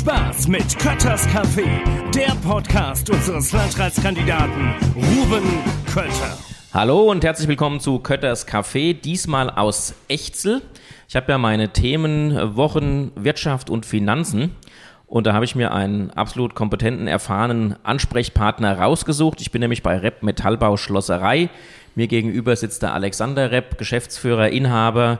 Spaß mit Kötters Café, der Podcast unseres Landratskandidaten Ruben Kötter. Hallo und herzlich willkommen zu Kötters Café, diesmal aus Echzel. Ich habe ja meine Themen Wochen Wirtschaft und Finanzen und da habe ich mir einen absolut kompetenten, erfahrenen Ansprechpartner rausgesucht. Ich bin nämlich bei Rep Metallbau Schlosserei. Mir gegenüber sitzt der Alexander Repp, Geschäftsführer, Inhaber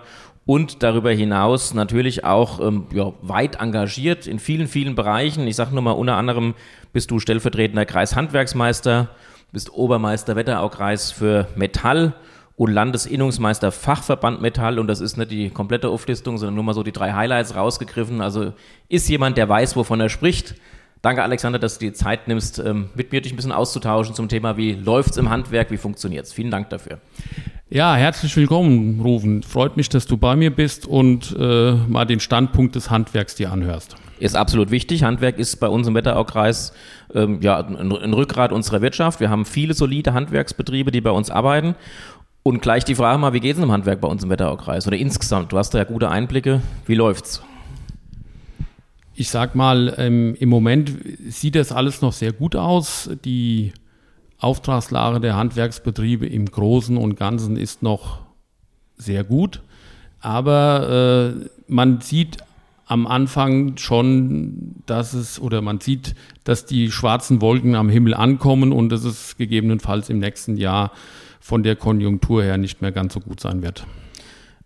und darüber hinaus natürlich auch ähm, ja, weit engagiert in vielen, vielen Bereichen. Ich sage nur mal, unter anderem bist du stellvertretender Kreishandwerksmeister, bist Obermeister Wetteraukreis für Metall und Landesinnungsmeister Fachverband Metall und das ist nicht die komplette Auflistung, sondern nur mal so die drei Highlights rausgegriffen. Also ist jemand, der weiß, wovon er spricht. Danke, Alexander, dass du dir Zeit nimmst, ähm, mit mir dich ein bisschen auszutauschen zum Thema, wie läuft es im Handwerk, wie funktioniert es. Vielen Dank dafür. Ja, herzlich willkommen, Rufen. Freut mich, dass du bei mir bist und äh, mal den Standpunkt des Handwerks dir anhörst. Ist absolut wichtig. Handwerk ist bei uns im Wetteraukreis ähm, ja, ein, ein Rückgrat unserer Wirtschaft. Wir haben viele solide Handwerksbetriebe, die bei uns arbeiten und gleich die Frage mal, wie geht es im Handwerk bei uns im Wetteraukreis oder insgesamt? Du hast da ja gute Einblicke. Wie läuft's? Ich sag mal, ähm, im Moment sieht das alles noch sehr gut aus. Die Auftragslage der Handwerksbetriebe im Großen und Ganzen ist noch sehr gut. Aber äh, man sieht am Anfang schon, dass es, oder man sieht, dass die schwarzen Wolken am Himmel ankommen und dass es gegebenenfalls im nächsten Jahr von der Konjunktur her nicht mehr ganz so gut sein wird.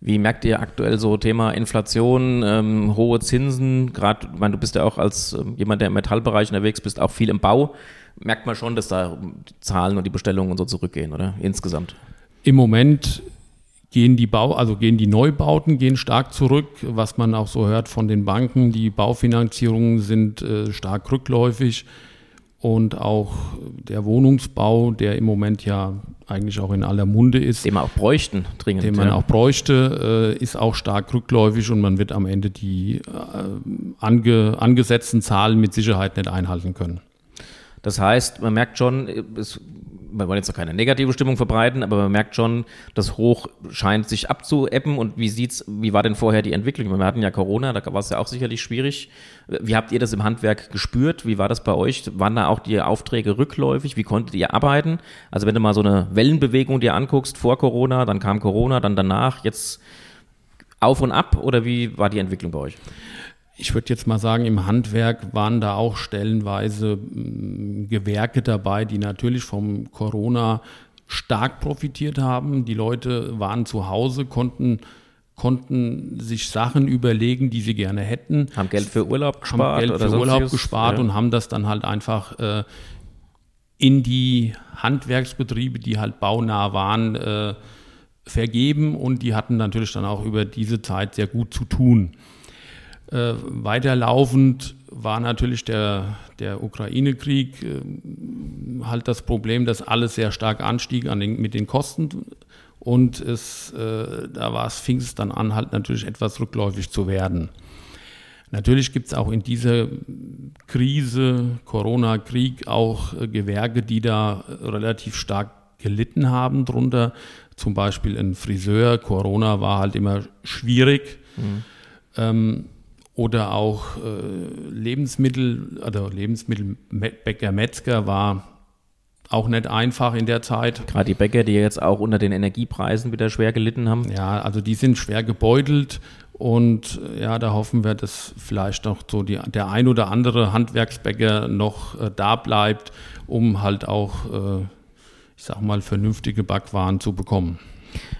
Wie merkt ihr aktuell so Thema Inflation, ähm, hohe Zinsen? Gerade, du bist ja auch als ähm, jemand, der im Metallbereich unterwegs bist, auch viel im Bau. Merkt man schon, dass da die Zahlen und die Bestellungen und so zurückgehen, oder? Insgesamt. Im Moment gehen die Bau, also gehen die Neubauten gehen stark zurück, was man auch so hört von den Banken. Die Baufinanzierungen sind äh, stark rückläufig und auch der Wohnungsbau, der im Moment ja eigentlich auch in aller Munde ist. Den man auch bräuchten, dringend. Den man ja. auch bräuchte, äh, ist auch stark rückläufig und man wird am Ende die äh, ange, angesetzten Zahlen mit Sicherheit nicht einhalten können. Das heißt, man merkt schon, es wir wollen jetzt noch keine negative Stimmung verbreiten, aber man merkt schon, das Hoch scheint sich abzuebben. Und wie sieht's, wie war denn vorher die Entwicklung? Wir hatten ja Corona, da war es ja auch sicherlich schwierig. Wie habt ihr das im Handwerk gespürt? Wie war das bei euch? Waren da auch die Aufträge rückläufig? Wie konntet ihr arbeiten? Also wenn du mal so eine Wellenbewegung dir anguckst, vor Corona, dann kam Corona, dann danach, jetzt auf und ab oder wie war die Entwicklung bei euch? Ich würde jetzt mal sagen, im Handwerk waren da auch stellenweise mm, Gewerke dabei, die natürlich vom Corona stark profitiert haben. Die Leute waren zu Hause, konnten konnten sich Sachen überlegen, die sie gerne hätten. Haben Geld für Urlaub gespart. Haben Geld für Urlaub gespart ja. und haben das dann halt einfach äh, in die Handwerksbetriebe, die halt baunah waren, äh, vergeben und die hatten natürlich dann auch über diese Zeit sehr gut zu tun. Äh, weiterlaufend war natürlich der, der Ukraine-Krieg äh, halt das Problem, dass alles sehr stark anstieg an den, mit den Kosten und es, äh, da war es, fing es dann an, halt natürlich etwas rückläufig zu werden. Natürlich gibt es auch in dieser Krise, Corona-Krieg, auch äh, Gewerke, die da relativ stark gelitten haben drunter. Zum Beispiel ein Friseur. Corona war halt immer schwierig. Mhm. Ähm, oder auch äh, Lebensmittel, also Lebensmittelbäcker, Metzger war auch nicht einfach in der Zeit. Gerade die Bäcker, die jetzt auch unter den Energiepreisen wieder schwer gelitten haben. Ja, also die sind schwer gebeutelt und ja, da hoffen wir, dass vielleicht noch so die, der ein oder andere Handwerksbäcker noch äh, da bleibt, um halt auch, äh, ich sag mal, vernünftige Backwaren zu bekommen.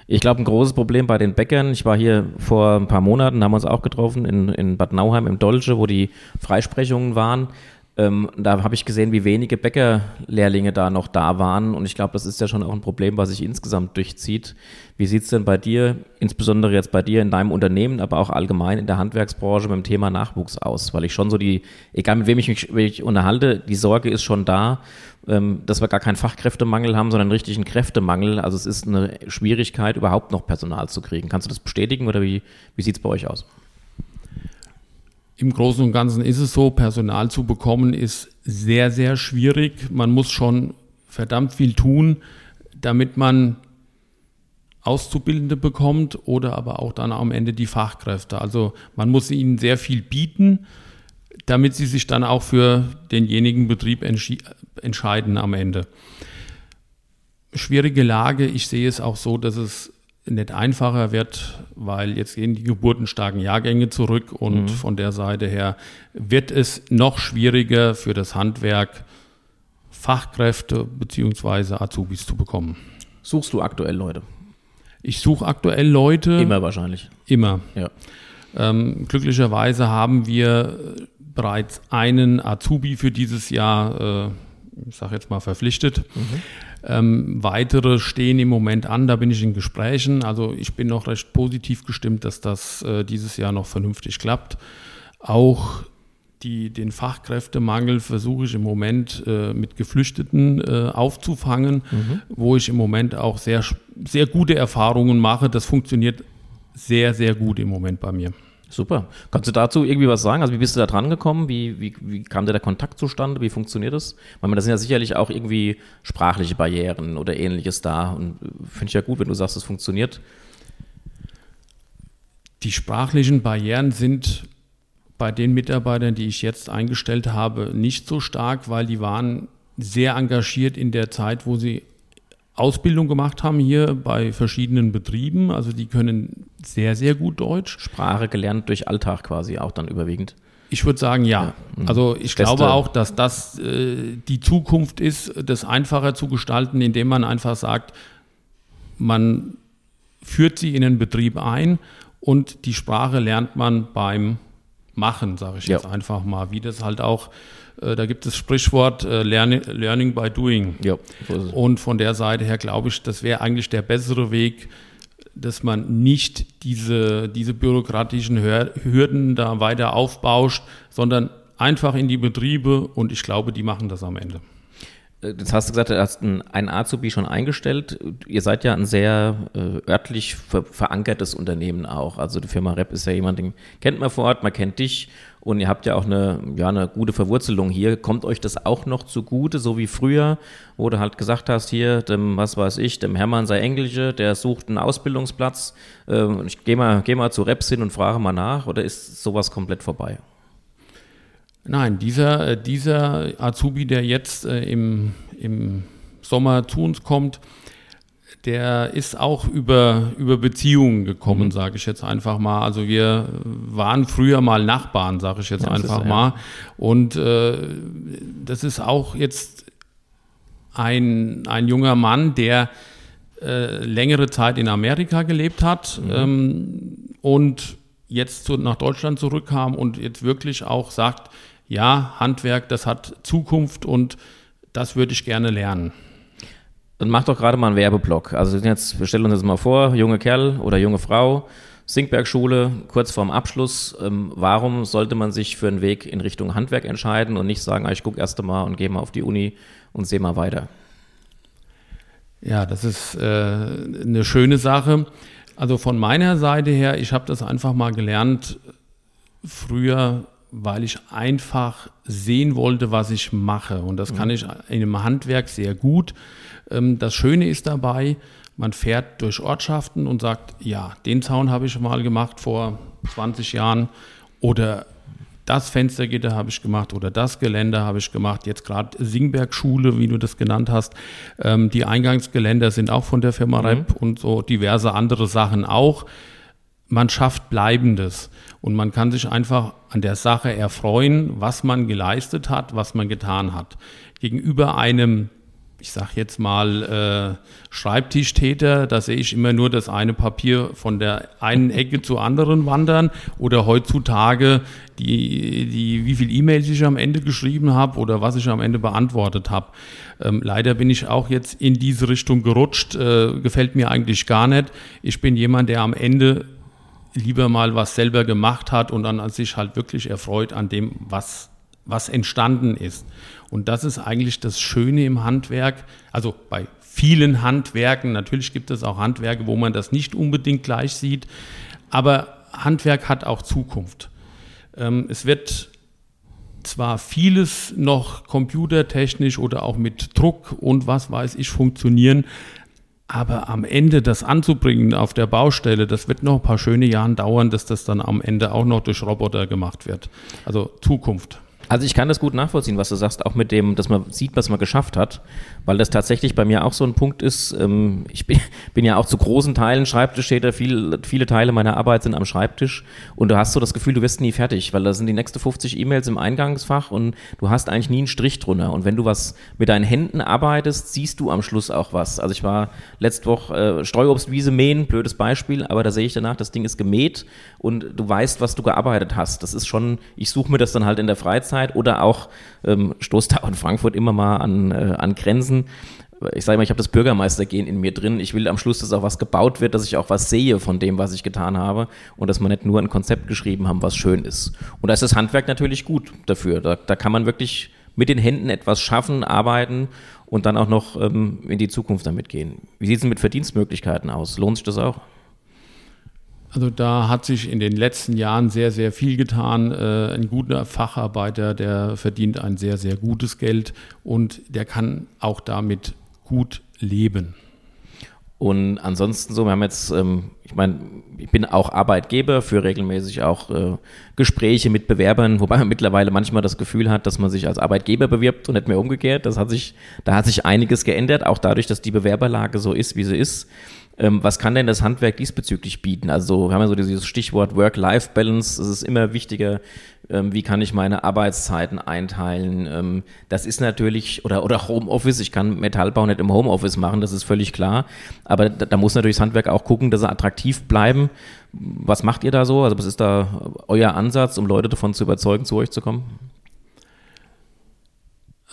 Ich glaube, ein großes Problem bei den Bäckern, ich war hier vor ein paar Monaten, haben wir uns auch getroffen in, in Bad Nauheim im Dolce, wo die Freisprechungen waren. Ähm, da habe ich gesehen, wie wenige Bäckerlehrlinge da noch da waren. Und ich glaube, das ist ja schon auch ein Problem, was sich insgesamt durchzieht. Wie sieht es denn bei dir, insbesondere jetzt bei dir in deinem Unternehmen, aber auch allgemein in der Handwerksbranche mit dem Thema Nachwuchs aus? Weil ich schon so die, egal mit wem ich mich, mich unterhalte, die Sorge ist schon da, ähm, dass wir gar keinen Fachkräftemangel haben, sondern einen richtigen Kräftemangel. Also es ist eine Schwierigkeit, überhaupt noch Personal zu kriegen. Kannst du das bestätigen oder wie, wie sieht es bei euch aus? Im Großen und Ganzen ist es so, Personal zu bekommen ist sehr, sehr schwierig. Man muss schon verdammt viel tun, damit man Auszubildende bekommt oder aber auch dann am Ende die Fachkräfte. Also man muss ihnen sehr viel bieten. damit sie sich dann auch für denjenigen Betrieb entscheiden am Ende. Schwierige Lage, ich sehe es auch so, dass es nicht einfacher wird, weil jetzt gehen die geburtenstarken Jahrgänge zurück und mhm. von der Seite her wird es noch schwieriger für das Handwerk, Fachkräfte bzw. Azubis zu bekommen. Suchst du aktuell Leute? Ich suche aktuell Leute. Immer wahrscheinlich. Immer. Ja. Ähm, glücklicherweise haben wir bereits einen Azubi für dieses Jahr, äh, ich sage jetzt mal, verpflichtet. Mhm. Ähm, weitere stehen im Moment an, da bin ich in Gesprächen. Also ich bin noch recht positiv gestimmt, dass das äh, dieses Jahr noch vernünftig klappt. Auch die, den Fachkräftemangel versuche ich im Moment äh, mit Geflüchteten äh, aufzufangen, mhm. wo ich im Moment auch sehr, sehr gute Erfahrungen mache. Das funktioniert sehr, sehr gut im Moment bei mir. Super. Kannst du dazu irgendwie was sagen? Also wie bist du da dran gekommen? Wie, wie, wie kam der Kontakt zustande? Wie funktioniert das? Weil das sind ja sicherlich auch irgendwie sprachliche Barrieren oder ähnliches da. Und finde ich ja gut, wenn du sagst, es funktioniert. Die sprachlichen Barrieren sind bei den Mitarbeitern, die ich jetzt eingestellt habe, nicht so stark, weil die waren sehr engagiert in der Zeit, wo sie Ausbildung gemacht haben hier bei verschiedenen Betrieben. Also die können sehr, sehr gut Deutsch. Sprache gelernt durch Alltag quasi auch dann überwiegend. Ich würde sagen, ja. ja. Mhm. Also ich Beste. glaube auch, dass das äh, die Zukunft ist, das einfacher zu gestalten, indem man einfach sagt, man führt sie in den Betrieb ein und die Sprache lernt man beim Machen, sage ich ja. jetzt einfach mal, wie das halt auch da gibt es das Sprichwort äh, Learning, Learning by Doing. Ja, Und von der Seite her glaube ich, das wäre eigentlich der bessere Weg, dass man nicht diese, diese bürokratischen Hürden da weiter aufbauscht, sondern einfach in die Betriebe und ich glaube, die machen das am Ende. Jetzt hast du gesagt, du hast einen Azubi schon eingestellt. Ihr seid ja ein sehr äh, örtlich ver verankertes Unternehmen auch. Also die Firma Rep ist ja jemand, den kennt man vor Ort, man kennt dich und ihr habt ja auch eine, ja, eine gute Verwurzelung hier. Kommt euch das auch noch zugute, so wie früher, wo du halt gesagt hast, hier, dem, was weiß ich, dem Hermann sei Englische, der sucht einen Ausbildungsplatz. Äh, ich gehe mal, geh mal zu Reps hin und frage mal nach oder ist sowas komplett vorbei? Nein, dieser, äh, dieser Azubi, der jetzt äh, im, im Sommer zu uns kommt, der ist auch über, über Beziehungen gekommen, mhm. sage ich jetzt einfach mal. Also wir waren früher mal Nachbarn, sage ich jetzt ja, einfach ist, mal. Ja. Und äh, das ist auch jetzt ein, ein junger Mann, der äh, längere Zeit in Amerika gelebt hat mhm. ähm, und jetzt zu, nach Deutschland zurückkam und jetzt wirklich auch sagt, ja, Handwerk, das hat Zukunft und das würde ich gerne lernen. Dann mach doch gerade mal einen Werbeblock. Also jetzt, wir stellen uns jetzt mal vor, junge Kerl oder junge Frau, Sinkbergschule, kurz vorm Abschluss. Ähm, warum sollte man sich für einen Weg in Richtung Handwerk entscheiden und nicht sagen, ah, ich gucke erst einmal und gehe mal auf die Uni und sehe mal weiter? Ja, das ist äh, eine schöne Sache. Also von meiner Seite her, ich habe das einfach mal gelernt, früher weil ich einfach sehen wollte, was ich mache. Und das kann mhm. ich in einem Handwerk sehr gut. Ähm, das Schöne ist dabei, man fährt durch Ortschaften und sagt, ja, den Zaun habe ich mal gemacht vor 20 Jahren oder das Fenstergitter habe ich gemacht oder das Geländer habe ich gemacht. Jetzt gerade Singberg-Schule, wie du das genannt hast. Ähm, die Eingangsgeländer sind auch von der Firma mhm. Rep und so diverse andere Sachen auch. Man schafft Bleibendes. Und man kann sich einfach an der Sache erfreuen, was man geleistet hat, was man getan hat. Gegenüber einem, ich sage jetzt mal, äh, Schreibtischtäter, da sehe ich immer nur das eine Papier von der einen Ecke zur anderen wandern oder heutzutage die, die wie viel E-Mails ich am Ende geschrieben habe oder was ich am Ende beantwortet habe. Ähm, leider bin ich auch jetzt in diese Richtung gerutscht, äh, gefällt mir eigentlich gar nicht. Ich bin jemand, der am Ende lieber mal was selber gemacht hat und dann sich halt wirklich erfreut an dem, was, was entstanden ist. Und das ist eigentlich das Schöne im Handwerk, also bei vielen Handwerken, natürlich gibt es auch Handwerke, wo man das nicht unbedingt gleich sieht, aber Handwerk hat auch Zukunft. Ähm, es wird zwar vieles noch computertechnisch oder auch mit Druck und was weiß ich funktionieren, Aber am Ende das anzubringen auf der Baustelle, das wird noch ein paar schöne Jahre dauern, dass das dann am Ende auch noch durch Roboter gemacht wird. Also Zukunft. Also ich kann das gut nachvollziehen, was du sagst, auch mit dem, dass man sieht, was man geschafft hat, weil das tatsächlich bei mir auch so ein Punkt ist. Ähm, ich bin, bin, ja auch zu großen Teilen Schreibtischtäter, viel, viele Teile meiner Arbeit sind am Schreibtisch und du hast so das Gefühl, du wirst nie fertig, weil da sind die nächste 50 E-Mails im Eingangsfach und du hast eigentlich nie einen Strich drunter. Und wenn du was mit deinen Händen arbeitest, siehst du am Schluss auch was. Also ich war letzte Woche äh, Streuobstwiese mähen, blödes Beispiel, aber da sehe ich danach, das Ding ist gemäht und du weißt, was du gearbeitet hast. Das ist schon, ich suche mir das dann halt in der Freizeit Freizeit oder auch ähm, stoßt da in Frankfurt immer mal an, äh, an Grenzen. Ich sage mal, ich habe das Bürgermeistergehen in mir drin. Ich will am Schluss, dass auch was gebaut wird, dass ich auch was sehe von dem, was ich getan habe und dass man nicht nur ein Konzept geschrieben haben, was schön ist. Und da ist das Handwerk natürlich gut dafür. Da, da kann man wirklich mit den Händen etwas schaffen, arbeiten und dann auch noch ähm, in die Zukunft damit gehen. Wie sieht es mit Verdienstmöglichkeiten aus? Lohnt sich das auch? Also da hat sich in den letzten Jahren sehr, sehr viel getan. Äh, ein guter Facharbeiter, der verdient ein sehr, sehr gutes Geld und der kann auch damit gut leben. Und ansonsten so, wir haben jetzt, ähm, ich meine, ich bin auch Arbeitgeber, für regelmäßig auch äh, Gespräche mit Bewerbern, wobei man mittlerweile manchmal das Gefühl hat, dass man sich als Arbeitgeber bewirbt und nicht mehr umgekehrt. Das hat sich, da hat sich einiges geändert, auch dadurch, dass die Bewerberlage so ist, wie sie ist. Ähm, was kann denn das Handwerk diesbezüglich bieten? Also wir haben ja so dieses Stichwort Work-Life-Balance. Es ist immer wichtiger, ähm, wie kann ich meine Arbeitszeiten einteilen. Ähm, das ist natürlich, oder, oder Homeoffice. Ich kann Metallbau nicht im Homeoffice machen, das ist völlig klar. Aber da, da muss natürlich das Handwerk auch gucken, dass sie attraktiv bleiben. Was macht ihr da so? Also was ist da euer Ansatz, um Leute davon zu überzeugen, zu euch zu kommen?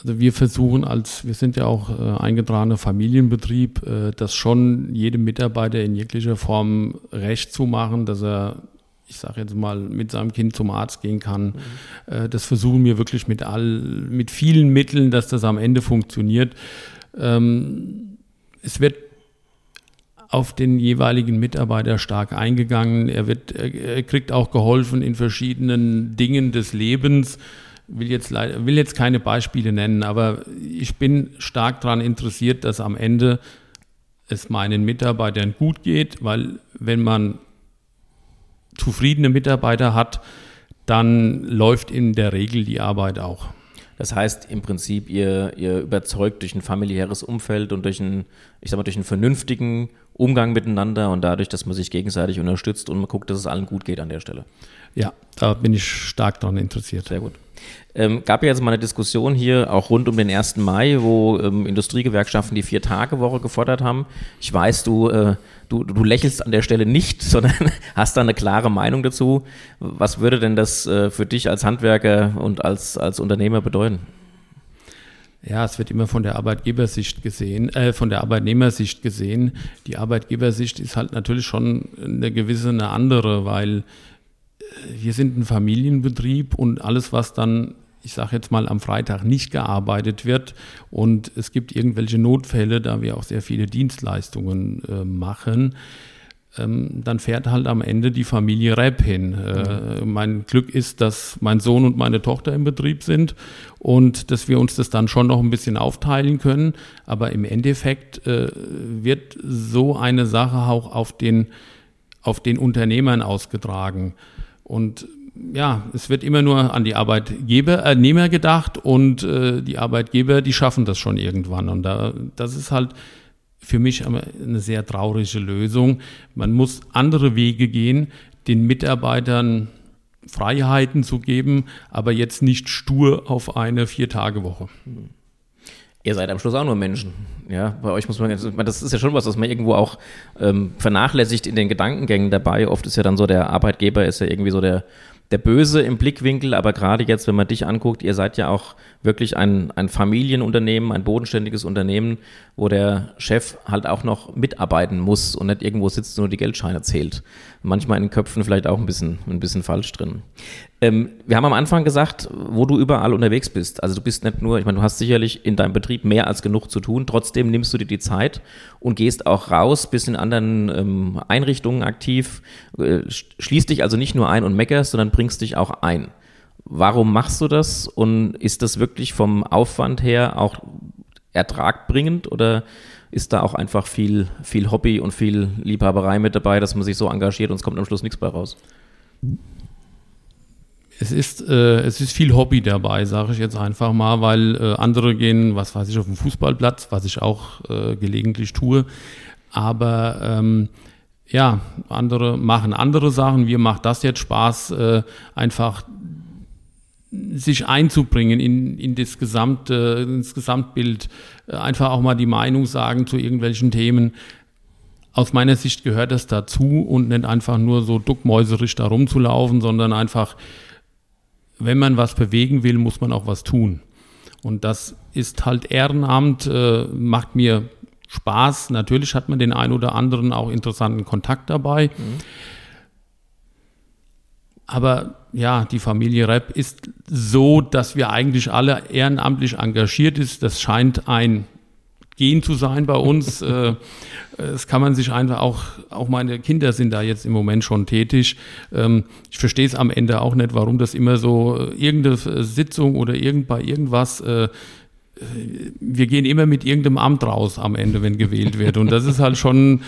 Also wir versuchen als, wir sind ja auch äh, eingetragener Familienbetrieb, äh, das schon jedem Mitarbeiter in jeglicher Form recht zu machen, dass er, ich sage jetzt mal, mit seinem Kind zum Arzt gehen kann. Mhm. Äh, das versuchen wir wirklich mit all, mit vielen Mitteln, dass das am Ende funktioniert. Ähm, es wird auf den jeweiligen Mitarbeiter stark eingegangen. Er wird, er kriegt auch geholfen in verschiedenen Dingen des Lebens will jetzt, will jetzt keine Beispiele nennen, aber ich bin stark daran interessiert, dass am Ende es meinen Mitarbeitern gut geht, weil wenn man zufriedene Mitarbeiter hat, dann läuft in der Regel die Arbeit auch. Das heißt im Prinzip, ihr, ihr überzeugt durch ein familiäres Umfeld und durch einen, ich sag mal, durch einen vernünftigen Umgang miteinander und dadurch, dass man sich gegenseitig unterstützt und man guckt, dass es allen gut geht an der Stelle. Ja, da bin ich stark daran interessiert. Sehr gut. Ähm, gab ja jetzt mal eine Diskussion hier, auch rund um den 1. Mai, wo ähm, Industriegewerkschaften die Vier-Tage-Woche gefordert haben. Ich weiß, du, äh, du, du lächelst an der Stelle nicht, sondern hast da eine klare Meinung dazu. Was würde denn das äh, für dich als Handwerker und als, als Unternehmer bedeuten? Ja, es wird immer von der Arbeitgebersicht gesehen, äh, von der Arbeitnehmersicht gesehen. Die Arbeitgebersicht ist halt natürlich schon eine gewisse eine andere, weil wir sind ein Familienbetrieb und alles, was dann, ich sage jetzt mal, am Freitag nicht gearbeitet wird und es gibt irgendwelche Notfälle, da wir auch sehr viele Dienstleistungen äh, machen, ähm, dann fährt halt am Ende die Familie Rapp hin. Äh. Mein Glück ist, dass mein Sohn und meine Tochter im Betrieb sind und dass wir uns das dann schon noch ein bisschen aufteilen können. Aber im Endeffekt äh, wird so eine Sache auch auf den, auf den Unternehmern ausgetragen. Und ja, es wird immer nur an die Arbeitgeber, gedacht und äh, die Arbeitgeber, die schaffen das schon irgendwann. Und da, das ist halt für mich eine sehr traurige Lösung. Man muss andere Wege gehen, den Mitarbeitern Freiheiten zu geben, aber jetzt nicht stur auf eine Vier-Tage-Woche. Ihr seid am Schluss auch nur Menschen. Ja, bei euch muss man, das ist ja schon was, was man irgendwo auch ähm, vernachlässigt in den Gedankengängen dabei. Oft ist ja dann so, der Arbeitgeber ist ja irgendwie so der, der Böse im Blickwinkel, aber gerade jetzt, wenn man dich anguckt, ihr seid ja auch wirklich ein, ein Familienunternehmen, ein bodenständiges Unternehmen, wo der Chef halt auch noch mitarbeiten muss und nicht irgendwo sitzt und nur die Geldscheine zählt. Manchmal in den Köpfen vielleicht auch ein bisschen, ein bisschen falsch drin. Ähm, wir haben am Anfang gesagt, wo du überall unterwegs bist. Also du bist nicht nur, ich meine, du hast sicherlich in deinem Betrieb mehr als genug zu tun. Trotzdem nimmst du dir die Zeit und gehst auch raus, bist in anderen ähm, Einrichtungen aktiv, äh, schließt dich also nicht nur ein und meckerst, sondern bringst dich auch ein. Warum machst du das und ist das wirklich vom Aufwand her auch ertragbringend oder ist da auch einfach viel, viel Hobby und viel Liebhaberei mit dabei, dass man sich so engagiert und es kommt am Schluss nichts bei raus? Es ist, äh, es ist viel Hobby dabei, sage ich jetzt einfach mal, weil äh, andere gehen, was weiß ich, auf den Fußballplatz, was ich auch äh, gelegentlich tue. Aber ähm, ja, andere machen andere Sachen. Wir macht das jetzt Spaß, äh, einfach sich einzubringen in, in das gesamte, ins Gesamtbild, äh, einfach auch mal die Meinung sagen zu irgendwelchen Themen. Aus meiner Sicht gehört das dazu und nicht einfach nur so duckmäuserisch da rumzulaufen, sondern einfach wenn man was bewegen will, muss man auch was tun. Und das ist halt Ehrenamt, äh, macht mir Spaß. Natürlich hat man den ein oder anderen auch interessanten Kontakt dabei. Mhm. Aber ja, die Familie Repp ist so, dass wir eigentlich alle ehrenamtlich engagiert ist. Das scheint ein Gen zu sein bei uns. äh, das kann man sich einfach auch, auch meine Kinder sind da jetzt im Moment schon tätig. Ähm, ich verstehe es am Ende auch nicht, warum das immer so äh, irgendeine Sitzung oder irgend bei irgendwas äh, wir gehen immer mit irgendeinem Amt raus am Ende, wenn gewählt wird. Und das ist halt schon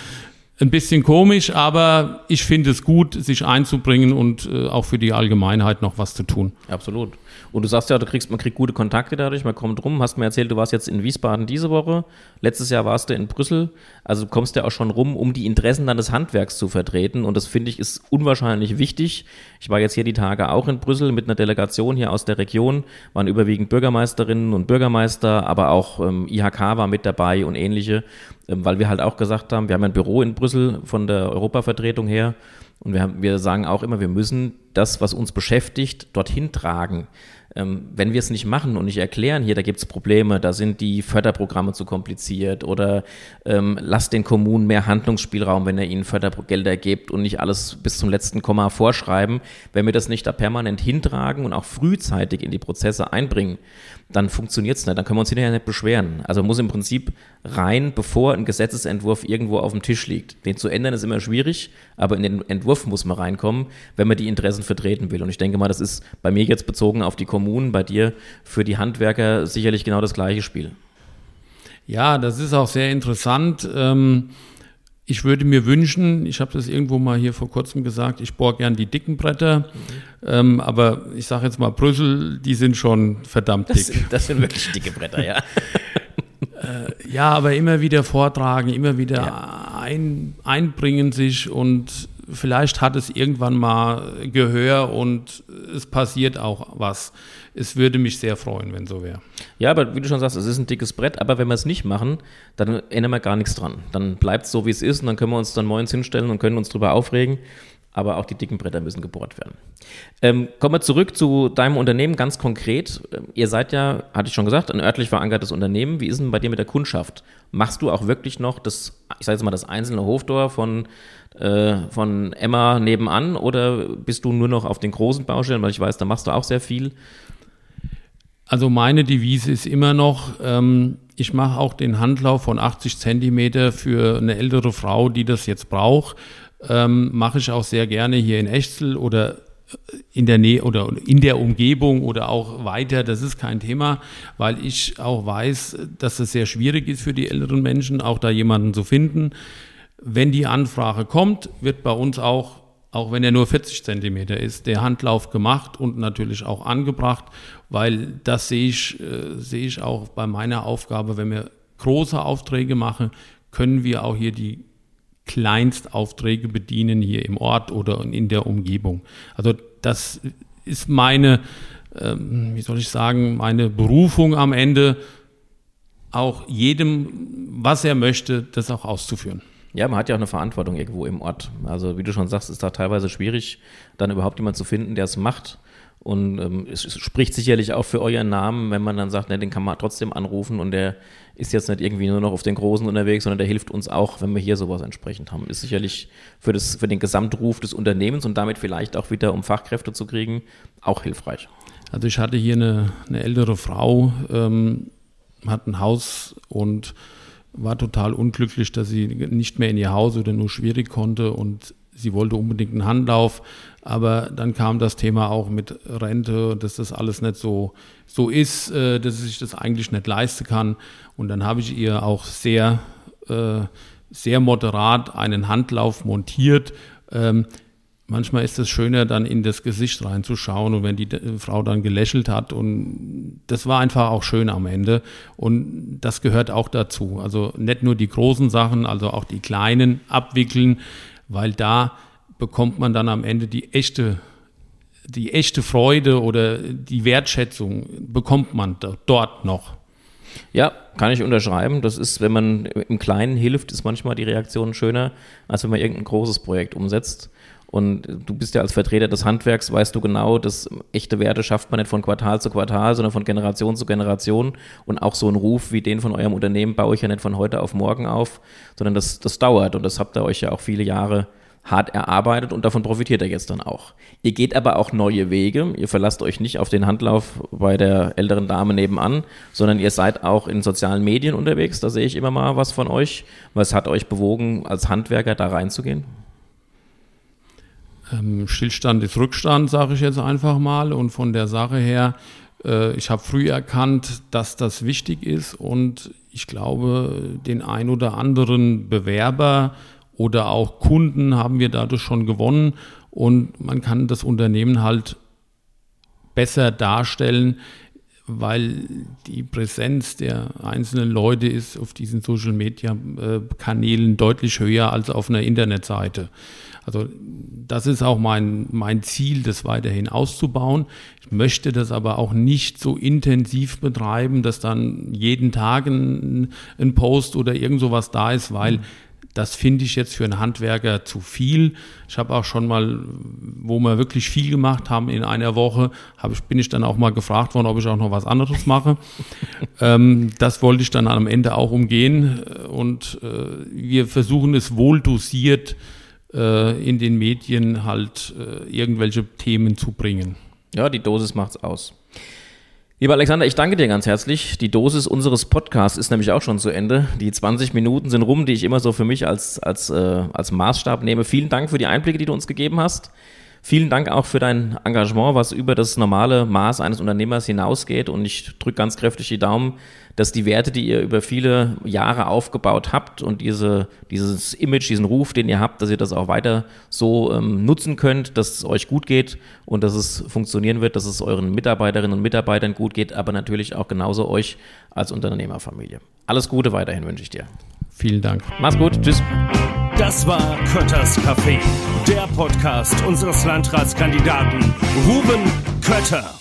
ein bisschen komisch, aber ich finde es gut, sich einzubringen und äh, auch für die Allgemeinheit noch was zu tun. Absolut. Und du sagst ja, du kriegst, man kriegt gute Kontakte dadurch, man kommt rum. Hast mir erzählt, du warst jetzt in Wiesbaden diese Woche. Letztes Jahr warst du in Brüssel. Also du kommst ja auch schon rum, um die Interessen deines Handwerks zu vertreten. Und das finde ich ist unwahrscheinlich wichtig. Ich war jetzt hier die Tage auch in Brüssel mit einer Delegation hier aus der Region. Waren überwiegend Bürgermeisterinnen und Bürgermeister, aber auch ähm, IHK war mit dabei und ähnliche. Ähm, weil wir halt auch gesagt haben, wir haben ein Büro in Brüssel von der Europavertretung her. Und wir, haben, wir sagen auch immer, wir müssen das, was uns beschäftigt, dorthin tragen. Ähm, wenn wir es nicht machen und nicht erklären, hier, da gibt es Probleme, da sind die Förderprogramme zu kompliziert oder ähm, lasst den Kommunen mehr Handlungsspielraum, wenn er ihnen Fördergelder gibt und nicht alles bis zum letzten Komma vorschreiben. Wenn wir das nicht da permanent hintragen und auch frühzeitig in die Prozesse einbringen, dann funktioniert es nicht. Dann können wir uns hinterher nicht beschweren. Also muss im Prinzip rein, bevor ein Gesetzesentwurf irgendwo auf dem Tisch liegt. Den zu ändern ist immer schwierig, aber in den Entwurf muss man reinkommen, wenn man die Interessen vertreten will. Und ich denke mal, das ist bei mir jetzt bezogen auf die Kommunen, bei dir für die Handwerker sicherlich genau das gleiche Spiel. Ja, das ist auch sehr interessant. Ähm ich würde mir wünschen, ich habe das irgendwo mal hier vor kurzem gesagt, ich bohre gern die dicken Bretter, mhm. aber ich sage jetzt mal Brüssel, die sind schon verdammt dick. Das sind, das sind wirklich dicke Bretter, ja. äh, ja, aber immer wieder vortragen, immer wieder ja. ein, einbringen sich und vielleicht hat es irgendwann mal Gehör und es passiert auch was es würde mich sehr freuen, wenn so wäre. Ja, aber wie du schon sagst, es ist ein dickes Brett, aber wenn wir es nicht machen, dann ändern wir gar nichts dran. Dann bleibt es so, wie es ist und dann können wir uns dann morgens hinstellen und können uns darüber aufregen. Aber auch die dicken Bretter müssen gebohrt werden. Ähm, kommen wir zurück zu deinem Unternehmen ganz konkret. Ähm, ihr seid ja, hatte ich schon gesagt, ein örtlich verankertes Unternehmen. Wie ist denn bei dir mit der Kundschaft? Machst du auch wirklich noch das, ich sage jetzt mal, das einzelne Hofdorf von äh, von Emma nebenan oder bist du nur noch auf den großen Baustellen, weil ich weiß, da machst du auch sehr viel. Also meine Devise ist immer noch, ähm, ich mache auch den Handlauf von 80 Zentimeter für eine ältere Frau, die das jetzt braucht. Ähm, mache ich auch sehr gerne hier in Echzel oder in der Nähe oder in der Umgebung oder auch weiter, das ist kein Thema, weil ich auch weiß, dass es sehr schwierig ist für die älteren Menschen, auch da jemanden zu finden. Wenn die Anfrage kommt, wird bei uns auch auch wenn er nur 40 Zentimeter ist, der Handlauf gemacht und natürlich auch angebracht, weil das sehe ich, äh, sehe ich auch bei meiner Aufgabe, wenn wir große Aufträge machen, können wir auch hier die Kleinstaufträge bedienen hier im Ort oder in der Umgebung. Also das ist meine, ähm, wie soll ich sagen, meine Berufung am Ende, auch jedem, was er möchte, das auch auszuführen. Ja, man hat ja auch eine Verantwortung irgendwo im Ort. Also wie du schon sagst, ist da teilweise schwierig, dann überhaupt jemanden zu finden, der es macht. Und ähm, es spricht sicherlich auch für euren Namen, wenn man dann sagt, ne, den kann man trotzdem anrufen und der ist jetzt nicht irgendwie nur noch auf den Großen unterwegs, sondern der hilft uns auch, wenn wir hier sowas entsprechend haben. Ist sicherlich für, das, für den Gesamtruf des Unternehmens und damit vielleicht auch wieder, um Fachkräfte zu kriegen, auch hilfreich. Also ich hatte hier eine, eine ältere Frau, ähm, hat ein Haus und war total unglücklich, dass sie nicht mehr in ihr Haus oder nur schwierig konnte und sie wollte unbedingt einen Handlauf, aber dann kam das Thema auch mit Rente, dass das alles nicht so, so ist, äh, dass sie sich das eigentlich nicht leisten kann. Und dann habe ich ihr auch sehr äh, sehr moderat einen Handlauf montiert. Ähm, manchmal ist es schöner, dann in das Gesicht reinzuschauen und wenn die Frau dann gelächelt hat und das war einfach auch schön am Ende und das gehört auch dazu. Also nicht nur die großen Sachen, also auch die kleinen abwickeln, weil da bekommt man dann am Ende die echte die echte Freude oder die Wertschätzung bekommt man dort noch. Ja, kann ich unterschreiben. Das ist, wenn man im Kleinen hilft, ist manchmal die Reaktion schöner, als wenn man irgendein großes Projekt umsetzt. Und du bist ja als Vertreter des Handwerks, weißt du genau, dass echte Werte schafft man nicht von Quartal zu Quartal, sondern von Generation zu Generation. Und auch so ein Ruf wie den von eurem Unternehmen baue ich ja nicht von heute auf morgen auf, sondern das, das dauert. Und das habt ihr euch ja auch viele Jahre hart erarbeitet und davon profitiert er jetzt dann auch. Ihr geht aber auch neue Wege. Ihr verlasst euch nicht auf den Handlauf bei der älteren Dame nebenan, sondern ihr seid auch in sozialen Medien unterwegs. Da sehe ich immer mal was von euch. Was hat euch bewogen, als Handwerker da reinzugehen? Ähm, Stillstand ist Rückstand, sage ich jetzt einfach mal. Und von der Sache her, äh, ich habe früh erkannt, dass das wichtig ist und ich glaube, den ein oder anderen Bewerber oder auch Kunden haben wir dadurch schon gewonnen und man kann das Unternehmen halt besser darstellen, weil die Präsenz der einzelnen Leute ist auf diesen Social Media äh, Kanälen deutlich höher als auf einer Internetseite. Also das ist auch mein, mein Ziel, das weiterhin auszubauen. Ich möchte das aber auch nicht so intensiv betreiben, dass dann jeden Tag ein, ein Post oder irgend sowas da ist, weil das finde ich jetzt für einen Handwerker zu viel. Ich habe auch schon mal, wo wir wirklich viel gemacht haben in einer Woche, ich, bin ich dann auch mal gefragt worden, ob ich auch noch was anderes mache. ähm, das wollte ich dann am Ende auch umgehen. Und äh, wir versuchen es wohl dosiert äh, in den Medien halt äh, irgendwelche Themen zu bringen. Ja, die Dosis macht's aus. Lieber Alexander, ich danke dir ganz herzlich. Die Dosis unseres Podcasts ist nämlich auch schon zu Ende. Die 20 Minuten sind rum, die ich immer so für mich als, als, äh, als Maßstab nehme. Vielen Dank für die Einblicke, die du uns gegeben hast. Vielen Dank auch für dein Engagement, was über das normale Maß eines Unternehmers hinausgeht. Und ich drücke ganz kräftig die Daumen, dass die Werte, die ihr über viele Jahre aufgebaut habt und diese, dieses Image, diesen Ruf, den ihr habt, dass ihr das auch weiter so ähm, nutzen könnt, dass es euch gut geht und dass es funktionieren wird, dass es euren Mitarbeiterinnen und Mitarbeitern gut geht, aber natürlich auch genauso euch als Unternehmerfamilie. Alles Gute weiterhin wünsche ich dir. Vielen Dank. Mach's gut. Tschüss. Das war Kötters Café, der Podcast unseres Landratskandidaten Ruben Kötter.